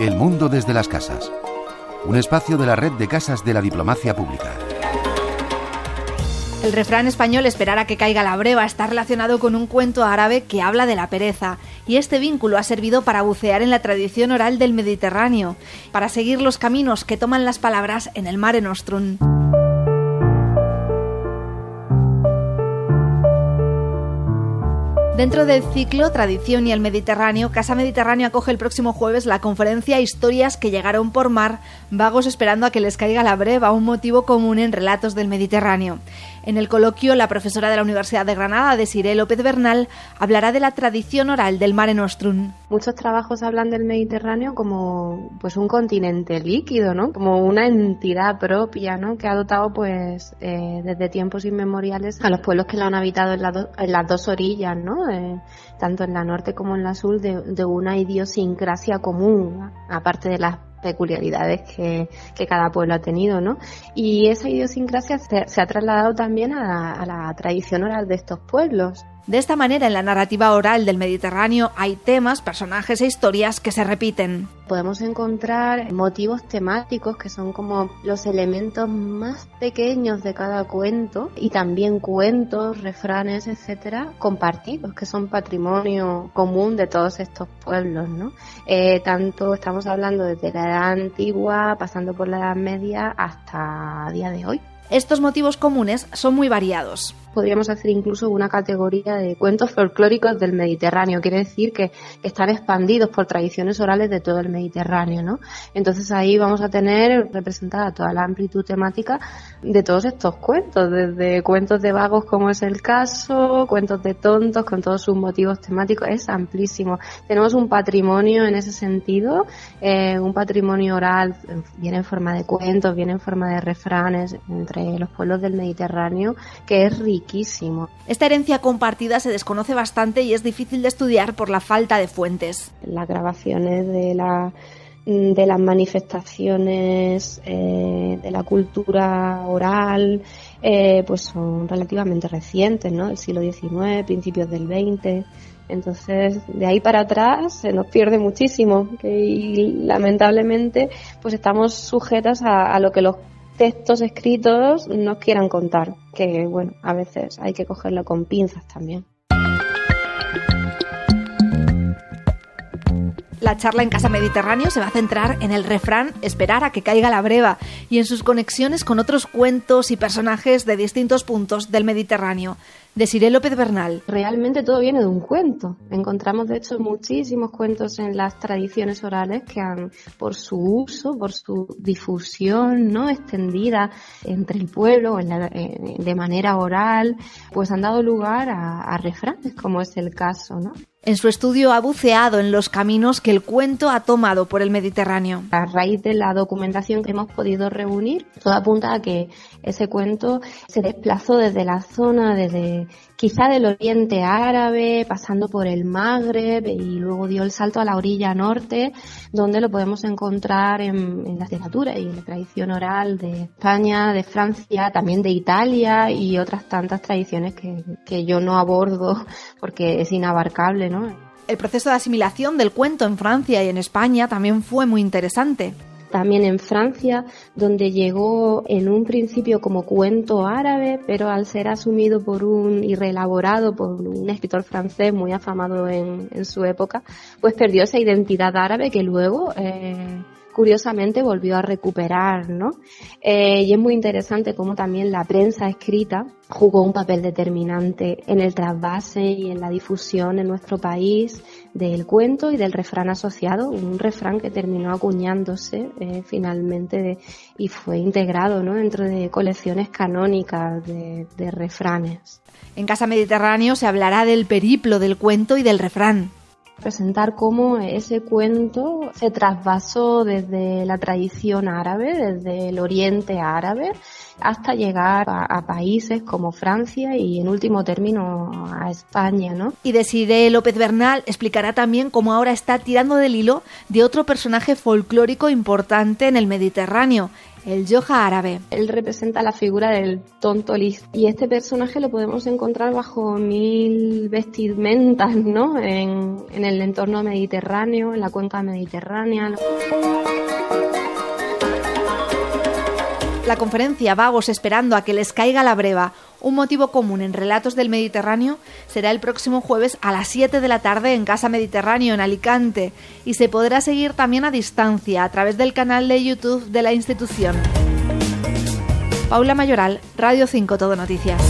El mundo desde las casas. Un espacio de la red de casas de la diplomacia pública. El refrán español esperar a que caiga la breva está relacionado con un cuento árabe que habla de la pereza, y este vínculo ha servido para bucear en la tradición oral del Mediterráneo, para seguir los caminos que toman las palabras en el Mare Nostrum. Dentro del ciclo Tradición y el Mediterráneo, Casa Mediterráneo acoge el próximo jueves la conferencia Historias que llegaron por mar, vagos esperando a que les caiga la breva, un motivo común en relatos del Mediterráneo. En el coloquio, la profesora de la Universidad de Granada, Desiree López Bernal, hablará de la tradición oral del Mare Nostrum. Muchos trabajos hablan del Mediterráneo como pues un continente líquido, ¿no? Como una entidad propia, ¿no? Que ha dotado pues eh, desde tiempos inmemoriales a los pueblos que lo han habitado en, las dos orillas, ¿no? Eh, tanto en la norte como en la sur, de, de una idiosincrasia común, aparte de las peculiaridades que, cada pueblo ha tenido, ¿no? Y esa idiosincrasia se, ha trasladado también a, a la tradición oral de estos pueblos. De esta manera, en la narrativa oral del Mediterráneo hay temas, personajes e historias que se repiten. Podemos encontrar motivos temáticos que son como los elementos más pequeños de cada cuento y también cuentos, refranes, etcétera, compartidos, que son patrimonio común de todos estos pueblos, ¿no? Eh, tanto estamos hablando desde la edad antigua, pasando por la edad media hasta día de hoy. Estos motivos comunes son muy variados podríamos hacer incluso una categoría de cuentos folclóricos del Mediterráneo. Quiere decir que están expandidos por tradiciones orales de todo el Mediterráneo, ¿no? Entonces ahí vamos a tener representada toda la amplitud temática de todos estos cuentos, desde cuentos de vagos como es el caso, cuentos de tontos con todos sus motivos temáticos, es amplísimo. Tenemos un patrimonio en ese sentido, eh, un patrimonio oral, viene en forma de cuentos, viene en forma de refranes entre los pueblos del Mediterráneo, que es rico esta herencia compartida se desconoce bastante y es difícil de estudiar por la falta de fuentes. Las grabaciones de la de las manifestaciones eh, de la cultura oral eh, pues son relativamente recientes, ¿no? El siglo XIX, principios del XX. Entonces, de ahí para atrás se nos pierde muchísimo y lamentablemente pues estamos sujetas a lo que los textos escritos nos quieran contar, que bueno, a veces hay que cogerlo con pinzas también. La charla en Casa Mediterráneo se va a centrar en el refrán esperar a que caiga la breva y en sus conexiones con otros cuentos y personajes de distintos puntos del Mediterráneo. Desiree López Bernal. Realmente todo viene de un cuento. Encontramos de hecho muchísimos cuentos en las tradiciones orales que han, por su uso, por su difusión no extendida entre el pueblo de manera oral, pues han dado lugar a, a refranes, como es el caso, ¿no? En su estudio ha buceado en los caminos que el cuento ha tomado por el Mediterráneo. A raíz de la documentación que hemos podido reunir, todo apunta a que ese cuento se desplazó desde la zona, desde quizá del oriente árabe, pasando por el Magreb y luego dio el salto a la orilla norte, donde lo podemos encontrar en, la literatura y en la tradición oral de España, de Francia, también de Italia y otras tantas tradiciones que, que yo no abordo porque es inabarcable, ¿no? El proceso de asimilación del cuento en Francia y en España también fue muy interesante también en Francia, donde llegó en un principio como cuento árabe, pero al ser asumido por un y reelaborado por un escritor francés muy afamado en, su época, pues perdió esa identidad árabe que luego eh, curiosamente volvió a recuperar, ¿no? Eh, y es muy interesante cómo también la prensa escrita jugó un papel determinante en el trasvase y en la difusión en nuestro país del cuento y del refrán asociado, un refrán que terminó acuñándose eh, finalmente y fue integrado ¿no? dentro de colecciones canónicas de, de refranes. En Casa Mediterráneo se hablará del periplo del cuento y del refrán presentar cómo ese cuento se trasvasó desde la tradición árabe, desde el oriente árabe, hasta llegar a, países como Francia y en último término a España, ¿no? Y Desiree López Bernal explicará también cómo ahora está tirando del hilo de otro personaje folclórico importante en el Mediterráneo, el yoja árabe. Él representa la figura del tonto listo y este personaje lo podemos encontrar bajo mil vestimentas, ¿no? En, en el entorno mediterráneo, en la cuenca mediterránea. La conferencia Vagos esperando a que les caiga la breva, un motivo común en Relatos del Mediterráneo, será el próximo jueves a las 7 de la tarde en Casa Mediterráneo en Alicante y se podrá seguir también a distancia a través del canal de YouTube de la institución. Paula Mayoral, Radio 5 Todo Noticias.